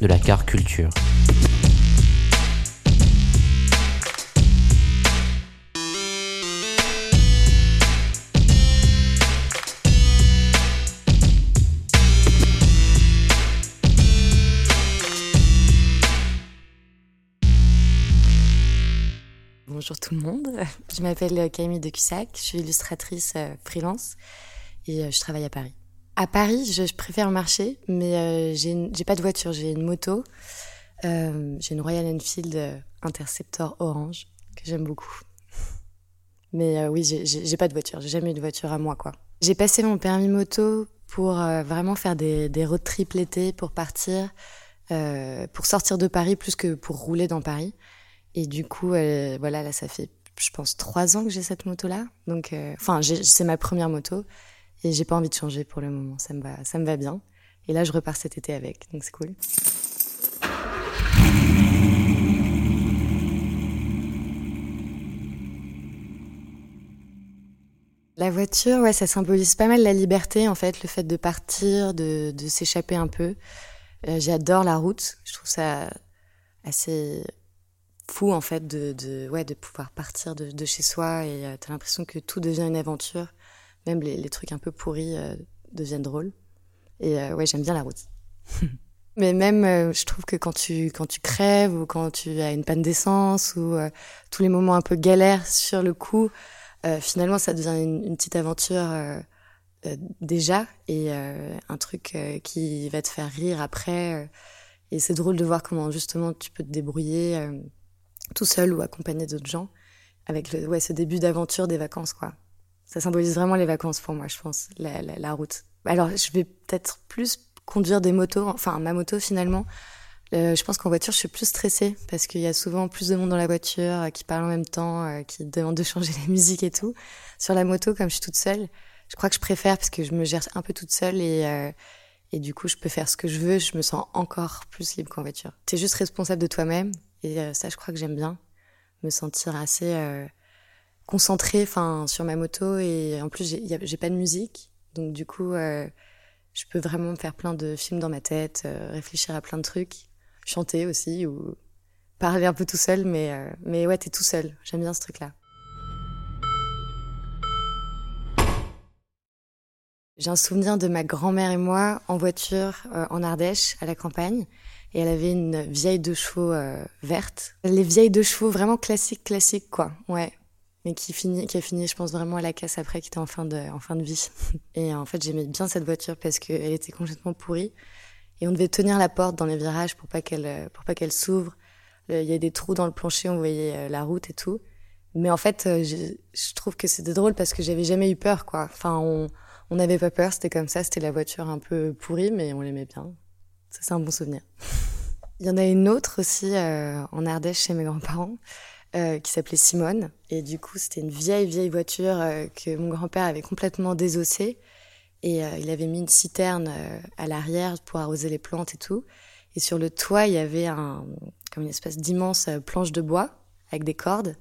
De la car culture. Bonjour tout le monde, je m'appelle Camille de Cussac, je suis illustratrice euh, freelance et euh, je travaille à Paris. À Paris, je, préfère marcher, mais euh, j'ai pas de voiture, j'ai une moto. Euh, j'ai une Royal Enfield euh, Interceptor orange que j'aime beaucoup. Mais euh, oui, j'ai- pas de voiture, j'ai jamais eu de voiture à moi quoi. J'ai passé mon permis moto pour euh, vraiment faire des, des road trips l'été, pour partir, pour sortir de Paris plus que pour rouler dans Paris. Et du coup, voilà, là, ça fait, je pense, trois ans que j'ai cette moto-là. Donc, enfin, c'est ma première moto et j'ai pas envie de changer pour le moment. Ça me va, ça me va bien. Et là, je repars cet été avec, donc c'est cool. La voiture, ouais, ça symbolise pas mal la liberté, en fait, le fait de partir, de, s'échapper un peu. Euh, J'adore la route. Je trouve ça assez fou en fait de, ouais, de pouvoir partir de, de chez soi et euh, t'as l'impression que tout devient une aventure, même les, les trucs un peu pourris euh, deviennent drôles. Et euh, ouais, j'aime bien la route. Mais même, euh, je trouve que quand tu, quand tu crèves ou quand tu as une panne d'essence ou euh, tous les moments un peu galères sur le coup, finalement, ça devient une, une petite aventure déjà et un truc qui va te faire rire après. et c'est drôle de voir comment justement tu peux te débrouiller tout seul ou accompagné d'autres gens avec le, ouais, ce début d'aventure des vacances, quoi. Ça symbolise vraiment les vacances pour moi, je pense, la, la, la route. Alors, je vais peut-être plus conduire des motos, enfin, ma moto finalement. Euh, je pense qu'en voiture, je suis plus stressée parce qu'il y a souvent plus de monde dans la voiture euh, qui parle en même temps, euh, qui demande de changer la musique et tout. Sur la moto, comme je suis toute seule, je crois que je préfère parce que je me gère un peu toute seule et, euh, et du coup, je peux faire ce que je veux. Je me sens encore plus libre qu'en voiture. T'es juste responsable de toi-même et ça, je crois que j'aime bien me sentir assez concentrée, enfin, sur ma moto et en plus, j'ai pas de musique, donc du coup, euh, je peux vraiment me faire plein de films dans ma tête, euh, réfléchir à plein de trucs, chanter aussi ou parler un peu tout seul, mais euh, mais ouais, t'es tout seul. J'aime bien ce truc-là. J'ai un souvenir de ma grand-mère et moi en voiture euh, en Ardèche, à la campagne. Et elle avait une vieille deux chevaux euh, verte. Les vieilles deux chevaux vraiment classiques, classiques, quoi. Ouais. Mais qui, finit, qui a fini, je pense, vraiment à la casse après, qui était en fin de, en fin de vie. Et en fait, j'aimais bien cette voiture parce qu'elle était complètement pourrie. Et on devait tenir la porte dans les virages pour pas qu'elle, pour pas qu'elle s'ouvre. Il y a des trous dans le plancher, on voyait euh, la route et tout. Mais en fait, euh, je, trouve que c'était drôle parce que j'avais jamais eu peur, quoi. Enfin, on, on n'avait pas peur, c'était comme ça, c'était la voiture un peu pourrie, mais on l'aimait bien. Ça, c'est un bon souvenir. Il y en a une autre aussi euh, en Ardèche chez mes grands-parents euh, qui s'appelait Simone. Et du coup, c'était une vieille, vieille voiture euh, que mon grand-père avait complètement désossée. Et euh, il avait mis une citerne à l'arrière pour arroser les plantes et tout. Et sur le toit, il y avait un, comme une espèce d'immense planche de bois avec des cordes.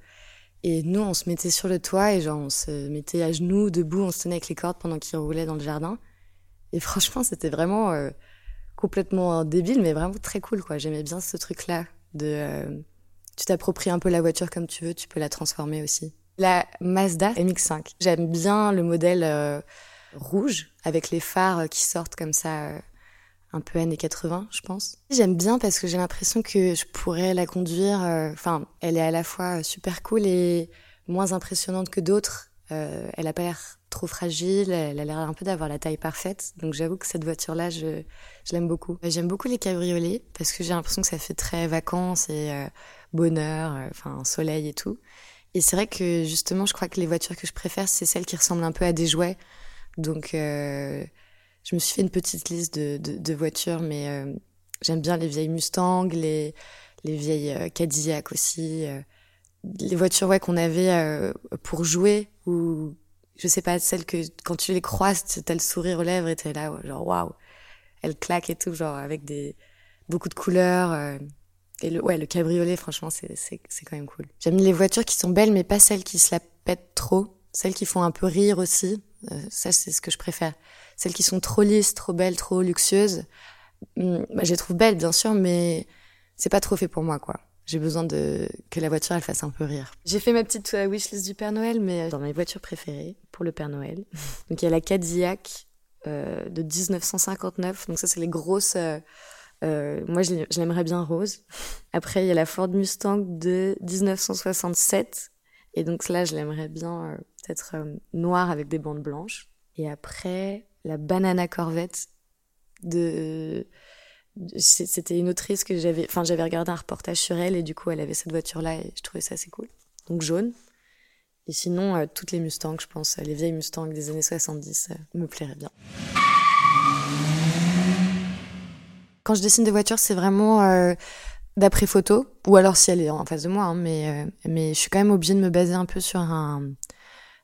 Et nous, on se mettait sur le toit et genre, on se mettait à genoux, debout, on se tenait avec les cordes pendant qu'il roulait dans le jardin. Et franchement, c'était vraiment complètement débile, mais vraiment très cool, quoi. J'aimais bien ce truc-là de, tu t'appropries un peu la voiture comme tu veux, tu peux la transformer aussi. La Mazda MX-5. J'aime bien le modèle euh, rouge avec les phares qui sortent comme ça, euh, un peu années 80, je pense. J'aime bien parce que j'ai l'impression que je pourrais la conduire. euh, Enfin, elle est à la fois super cool et moins impressionnante que d'autres. Euh, elle a pas l'air trop fragile. Elle a l'air un peu d'avoir la taille parfaite. Donc j'avoue que cette voiture-là, je, je l'aime beaucoup. J'aime beaucoup les cabriolets parce que j'ai l'impression que ça fait très vacances et euh, bonheur, euh, enfin soleil et tout. Et c'est vrai que justement, je crois que les voitures que je préfère, c'est celles qui ressemblent un peu à des jouets. Donc euh, je me suis fait une petite liste de, de, de voitures, mais j'aime bien les vieilles Mustang, les, les vieilles Cadillac aussi les voitures ouais qu'on avait pour jouer ou je sais pas, celle que quand tu les croises, t'as le sourire aux lèvres et t'es là, genre waouh, elle claque et tout, genre avec des beaucoup de couleurs. Et le, ouais, le cabriolet, franchement, c'est, c'est, c'est quand même cool. J'aime les voitures qui sont belles, mais pas celles qui se la pètent trop. Celles qui font un peu rire aussi. Euh, ça, c'est ce que je préfère. Celles qui sont trop lisses, trop belles, trop luxueuses. Hmm, bah, je les trouve belles, bien sûr, mais c'est pas trop fait pour moi, quoi. J'ai besoin de que la voiture elle fasse un peu rire. J'ai fait ma petite euh, wishlist du Père Noël, mais euh, dans mes voitures préférées pour le Père Noël. Donc il y a la Cadillac euh, de 1959. Donc ça c'est les grosses. Euh, euh, moi je l'aimerais bien rose. Après il y a la Ford Mustang de 1967. Et donc là je l'aimerais bien peut-être noire avec des bandes blanches. Et après la Banana Corvette de c'était une autrice que j'avais, enfin j'avais regardé un reportage sur elle et du coup elle avait cette voiture là et je trouvais ça assez cool. Donc jaune. Et sinon euh, toutes les Mustangs, je pense, les vieilles Mustangs des années 70 euh, me plairaient bien. Quand je dessine des voitures, c'est vraiment euh, d'après photo ou alors si elle est en face de moi, hein, mais mais je suis quand même obligée de me baser un peu sur un.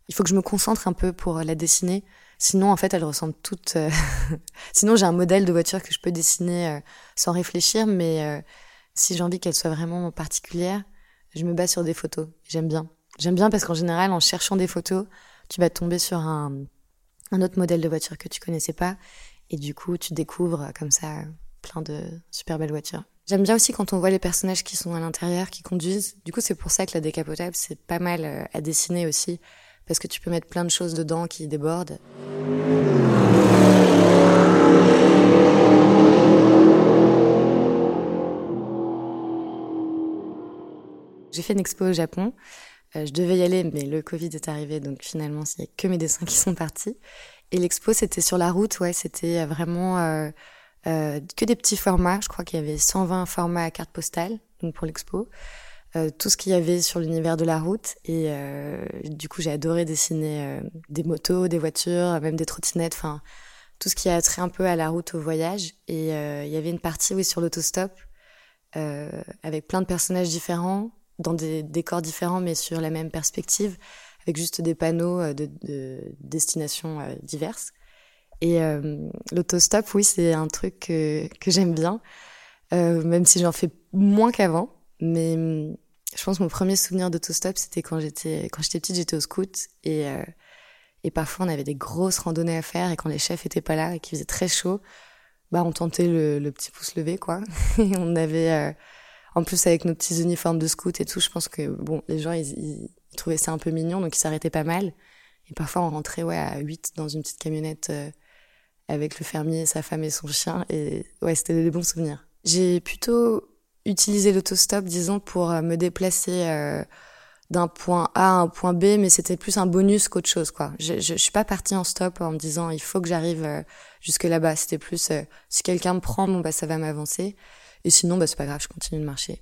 Il faut que je me concentre un peu pour la dessiner. Sinon, en fait, elles ressemblent toutes. Euh, sinon, j'ai un modèle de voiture que je peux dessiner euh, sans réfléchir, mais euh, si j'ai envie qu'elle soit vraiment particulière, je me base sur des photos. J'aime bien. J'aime bien parce qu'en général, en cherchant des photos, tu vas tomber sur un, un autre modèle de voiture que tu connaissais pas, et du coup, tu découvres comme ça plein de super belles voitures. J'aime bien aussi quand on voit les personnages qui sont à l'intérieur, qui conduisent. Du coup, c'est pour ça que la décapotable, c'est pas mal à dessiner aussi parce que tu peux mettre plein de choses dedans qui débordent. J'ai fait une expo au Japon. Euh, je devais y aller, mais le Covid est arrivé, donc finalement, il n'y a que mes dessins qui sont partis. Et l'expo, c'était sur la route, ouais, c'était vraiment euh, euh, que des petits formats. Je crois qu'il y avait 120 formats à carte postale, donc pour l'expo. Euh, tout ce qu'il y avait sur l'univers de la route. Et euh, du coup, j'ai adoré dessiner euh, des motos, des voitures, même des trottinettes, enfin tout ce qui a trait un peu à la route, au voyage. Et il y avait une partie, oui, sur l'autostop, avec plein de personnages différents, dans des décors différents, mais sur la même perspective, avec juste des panneaux de, de destinations diverses. Et l'autostop, oui, c'est un truc que, que j'aime bien, même si j'en fais moins qu'avant. Mais je pense que mon premier souvenir d'autostop, c'était quand j'étais quand j'étais petite, j'étais au scout et euh, et parfois on avait des grosses randonnées à faire et quand les chefs étaient pas là et qu'il faisait très chaud, bah on tentait le, le petit pouce levé quoi. et on avait euh, en plus avec nos petits uniformes de scout et tout, je pense que bon les gens ils, ils, trouvaient ça un peu mignon donc ils s'arrêtaient pas mal. Et parfois on rentrait ouais à 8 dans une petite camionnette euh, avec le fermier, sa femme et son chien et ouais c'était des bons souvenirs. J'ai plutôt utiliser l'autostop, disons, pour euh, me déplacer euh, d'un point A à un point B, mais c'était plus un bonus qu'autre chose, quoi. Je, je, je, suis pas partie en stop en me disant il faut que j'arrive euh, jusque là-bas. C'était plus si quelqu'un me prend, bon bah ça va m'avancer, et sinon bah c'est pas grave, je continue de marcher.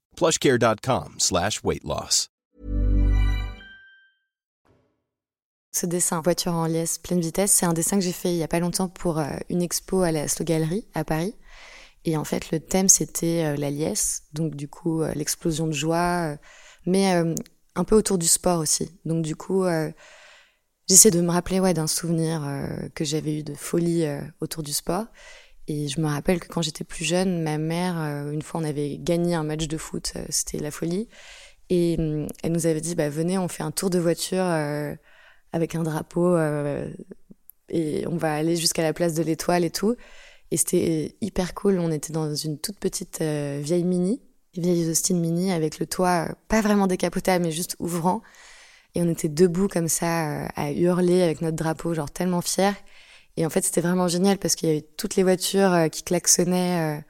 slash. Ce dessin voiture en liesse pleine vitesse, c'est un dessin que j'ai fait il y a pas longtemps pour euh, une expo à la Slow Gallery à Paris. Et en fait, le thème c'était euh, la liesse, donc du coup euh, l'explosion de joie, mais un peu autour du sport aussi. Donc du coup, j'essaie de me rappeler ouais d'un souvenir que j'avais eu de folie autour du sport et je me rappelle que quand j'étais plus jeune, ma mère, une fois, on avait gagné un match de foot, c'était la folie. Et hum, elle nous avait dit, bah, venez, on fait un tour de voiture avec un drapeau euh, et on va aller jusqu'à la place de l'étoile et tout. Et c'était hyper cool. On était dans une toute petite euh, vieille mini, vieille Austin mini avec le toit euh, pas vraiment décapotable mais juste ouvrant. Et on était debout comme ça à hurler avec notre drapeau, genre tellement fiers. Et en fait, c'était vraiment génial parce qu'il y avait toutes les voitures qui klaxonnaient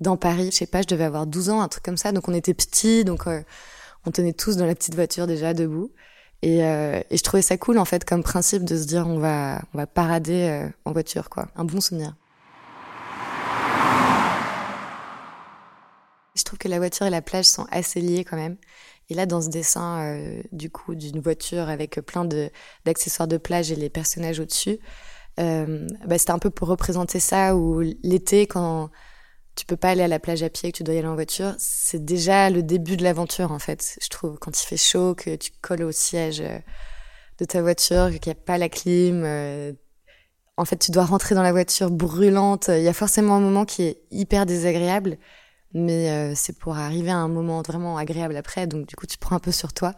dans Paris. Je sais pas, je devais avoir 12 ans, un truc comme ça. Donc on était petits, donc on tenait tous dans la petite voiture déjà debout. Et, euh, je trouvais ça cool en fait comme principe de se dire on va on va parader euh, en voiture quoi, un bon souvenir. Je trouve que la voiture et la plage sont assez liées quand même. Et là dans ce dessin euh, du coup d'une voiture avec plein d'accessoires de plage et les personnages au-dessus, euh, bah, c'était un peu pour représenter ça où l'été quand tu peux pas aller à la plage à pied, que tu dois y aller en voiture, c'est déjà le début de l'aventure en fait. Je trouve quand il fait chaud, que tu colles au siège euh, de ta voiture, qu'il n'y a pas la clim. Euh, en fait, tu dois rentrer dans la voiture brûlante. Il y a forcément un moment qui est hyper désagréable, mais euh, c'est pour arriver à un moment vraiment agréable après. Donc du coup, tu prends un peu sur toi.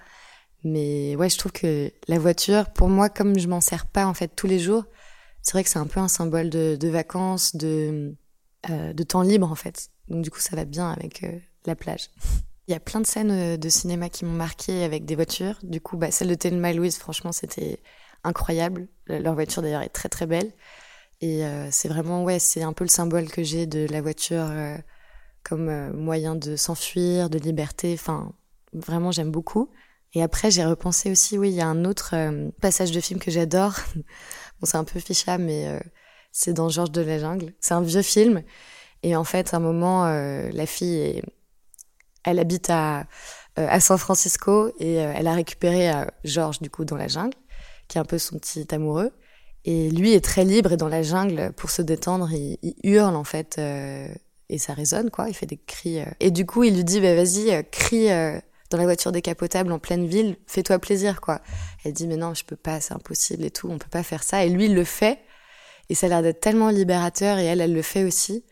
Mais ouais, je trouve que la voiture, pour moi, comme je m'en sers pas en fait tous les jours, c'est vrai que c'est un peu un symbole de, vacances, de euh, de temps libre en fait. Donc du coup ça va bien avec euh, la plage. Il y a plein de scènes euh, de cinéma qui m'ont marqué avec des voitures. Du coup, bah, celle de Thelma Louise, franchement, c'était incroyable. Leur voiture d'ailleurs est très très belle. Et c'est vraiment, ouais, c'est un peu le symbole que j'ai de la voiture comme moyen de s'enfuir, de liberté. Enfin, vraiment, j'aime beaucoup. Et après, j'ai repensé aussi, oui, il y a un autre passage de film que j'adore. bon, c'est un peu fichable, mais c'est dans Georges de la Jungle. C'est un vieux film. Et en fait, à un moment, euh, la fille, elle habite à, euh, à San Francisco et euh, elle a récupéré Georges, du coup, dans la jungle, qui est un peu son petit amoureux. Et lui est très libre et dans la jungle, pour se détendre, il, hurle, en fait, et ça résonne, quoi. Il fait des cris. Et du coup, il lui dit, bah, vas-y, crie dans la voiture décapotable en pleine ville, fais-toi plaisir, quoi. Elle dit, mais non, je peux pas, c'est impossible et tout, on peut pas faire ça. Et lui, il le fait. Et ça a l'air d'être tellement libérateur et elle, elle le fait aussi.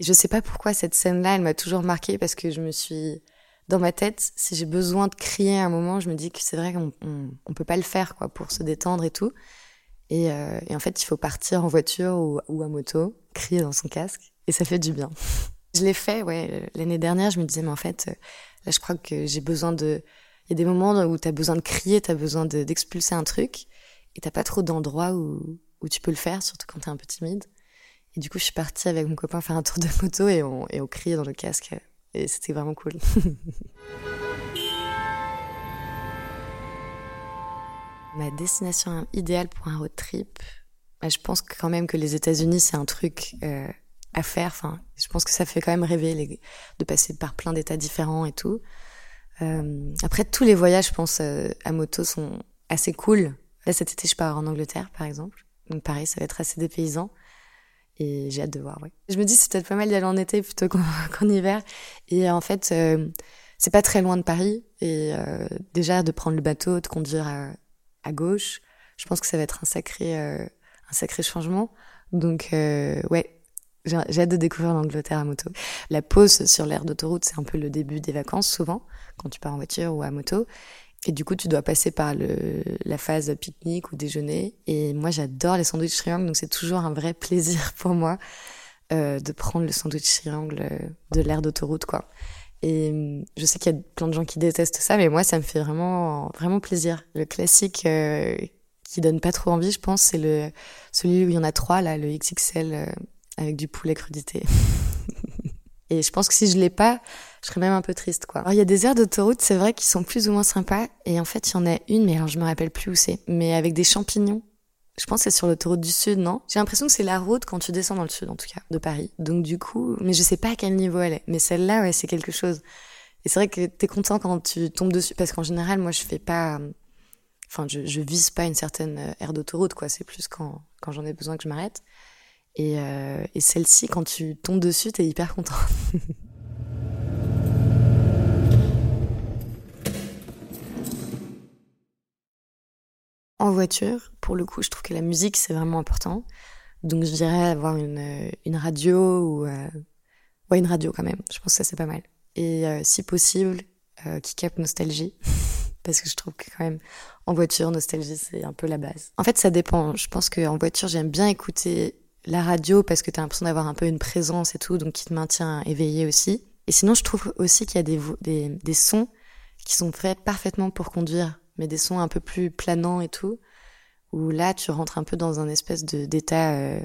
Et je sais pas pourquoi cette scène-là, elle m'a toujours marquée parce que je me suis, dans ma tête, si j'ai besoin de crier un moment, je me dis que c'est vrai qu'on on, peut pas le faire, quoi, pour se détendre et tout. Et, euh, en fait, il faut partir en voiture ou, ou à moto, crier dans son casque, et ça fait du bien. je l'ai fait, ouais, l'année dernière, je me disais, mais en fait, euh, je crois que j'ai besoin de, il y a des moments où t'as besoin de crier, t'as besoin d'expulser un truc, et t'as pas trop d'endroits où, où tu peux le faire, surtout quand t'es un peu timide. Et du coup, je suis partie avec mon copain faire un tour de moto et on, et on criait dans le casque. Et c'était vraiment cool. Ma destination idéale pour un road trip, bah, je pense quand même que les États-Unis, c'est un truc euh, à faire. Enfin, je pense que ça fait quand même rêver les, de passer par plein d'états différents et tout. Euh, après, tous les voyages, je pense, euh, à moto sont assez cool. Là, cet été, je pars en Angleterre, par exemple. Donc pareil, ça va être assez dépaysant. Et j'ai hâte de voir, ouais. Je me dis, c'est peut-être pas mal d'y aller en été plutôt qu'en hiver. Et en fait, euh, c'est pas très loin de Paris. Et euh, déjà, de prendre le bateau, de conduire à, à, gauche, je pense que ça va être un sacré, euh, un sacré changement. Donc, ouais, j'ai hâte de découvrir l'Angleterre à moto. La pause sur l'aire d'autoroute, c'est un peu le début des vacances, souvent, quand tu pars en voiture ou à moto. Et du coup, tu dois passer par le, la phase pique-nique ou déjeuner. Et moi, j'adore les sandwichs triangles, donc c'est toujours un vrai plaisir pour moi euh, de prendre le sandwich triangle euh, de l'air d'autoroute, quoi. Et je sais qu'il y a plein de gens qui détestent ça, mais moi, ça me fait vraiment, vraiment plaisir. Le classique euh, qui donne pas trop envie, je pense, c'est le celui où il y en a trois, là, le XXL euh, avec du poulet crudité. Et je pense que si je l'ai pas, je serais même un peu triste, quoi. Alors, il y a des aires d'autoroute, c'est vrai, qui sont plus ou moins sympas. Et en fait, il y en a une, mais alors je me rappelle plus où c'est. Mais avec des champignons. Je pense que c'est sur l'autoroute du Sud, non? J'ai l'impression que c'est la route quand tu descends dans le Sud, en tout cas, de Paris. Donc du coup, mais je sais pas à quel niveau elle est. Mais celle-là, ouais, c'est quelque chose. Et c'est vrai que t'es content quand tu tombes dessus, parce qu'en général, moi, je fais pas, Enfin, je, je vise pas une certaine euh, aire d'autoroute, quoi. C'est plus quand, quand j'en ai besoin que je m'arrête. Et, euh, et celle-ci, quand tu tombes dessus, t'es hyper content. en voiture, pour le coup, je trouve que la musique, c'est vraiment important. Donc, je dirais avoir une, une radio ou... Euh... Ouais, une radio quand même. Je pense que ça, c'est pas mal. Et euh, si possible, euh, qui nostalgie. Parce que je trouve que quand même, en voiture, nostalgie, c'est un peu la base. En fait, ça dépend. Je pense qu'en voiture, j'aime bien écouter la radio parce que t'as l'impression d'avoir un peu une présence et tout, donc qui te maintient éveillé aussi. Et sinon, je trouve aussi qu'il y a des, des, des sons qui sont faits parfaitement pour conduire mais des sons un peu plus planants et tout, où là tu rentres un peu dans un espèce d'état euh,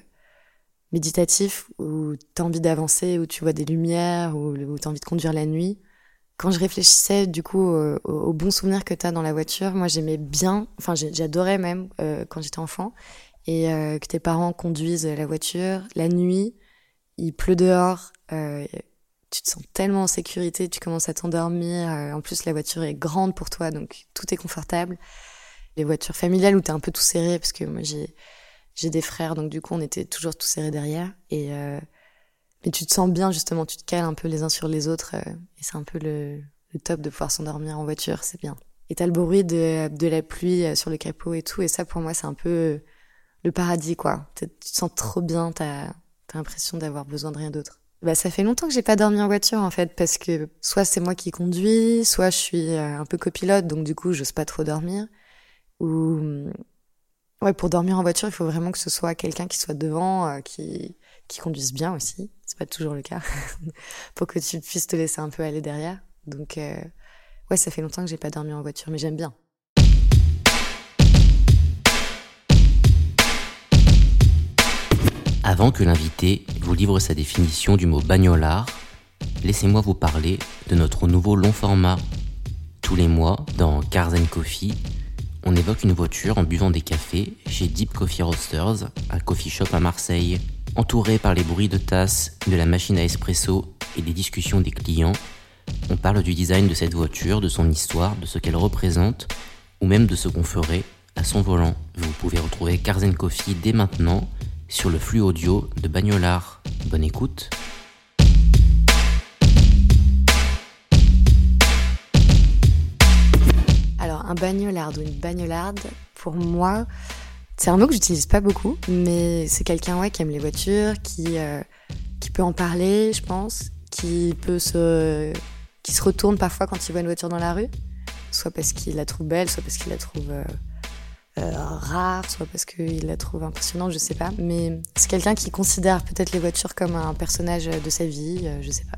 méditatif où t'as envie d'avancer, où tu vois des lumières, où, où t'as envie de conduire la nuit. Quand je réfléchissais du coup aux au bons souvenirs que t'as dans la voiture, moi j'aimais bien, enfin j'adorais même euh, quand j'étais enfant, et euh, que tes parents conduisent la voiture la nuit, il pleut dehors, euh, tu te sens tellement en sécurité, tu commences à t'endormir. Euh, en plus, la voiture est grande pour toi, donc tout est confortable. Les voitures familiales où t'es un peu tout serré, parce que moi j'ai j'ai des frères, donc du coup on était toujours tout serré derrière. Et euh, mais tu te sens bien justement, tu te cales un peu les uns sur les autres, euh, et c'est un peu le, le top de pouvoir s'endormir en voiture, c'est bien. Et t'as le bruit de, de la pluie euh, sur le capot et tout, et ça pour moi c'est un peu le paradis quoi. Tu te sens trop bien, t'as as, l'impression d'avoir besoin de rien d'autre. Bah, ça fait longtemps que j'ai pas dormi en voiture en fait parce que soit c'est moi qui conduis, soit je suis euh, un peu copilote donc du coup j'ose pas trop dormir. Ou ouais pour dormir en voiture il faut vraiment que ce soit quelqu'un qui soit devant, euh, qui qui conduise bien aussi. C'est pas toujours le cas pour que tu puisses te laisser un peu aller derrière. Donc euh, ouais ça fait longtemps que j'ai pas dormi en voiture mais j'aime bien. Avant que l'invité vous livre sa définition du mot bagnolard, laissez-moi vous parler de notre nouveau long format. Tous les mois, dans Cars Coffee, on évoque une voiture en buvant des cafés chez Deep Coffee Roasters, un coffee shop à Marseille. Entouré par les bruits de tasses, de la machine à espresso et des discussions des clients, on parle du design de cette voiture, de son histoire, de ce qu'elle représente, ou même de ce qu'on ferait à son volant. Vous pouvez retrouver Cars Coffee dès maintenant sur le flux audio de Bagnolard. Bonne écoute. Alors, un bagnolard ou une bagnolarde, pour moi, c'est un mot que j'utilise pas beaucoup, mais c'est quelqu'un ouais, qui aime les voitures, qui, euh, qui peut en parler, je pense, qui peut se, qui se retourne parfois quand il voit une voiture dans la rue, soit parce qu'il la trouve belle, soit parce qu'il la trouve euh, euh, rare, soit parce qu'il la trouve impressionnante, je sais pas. Mais c'est quelqu'un qui considère peut-être les voitures comme un personnage de sa vie, euh, je sais pas.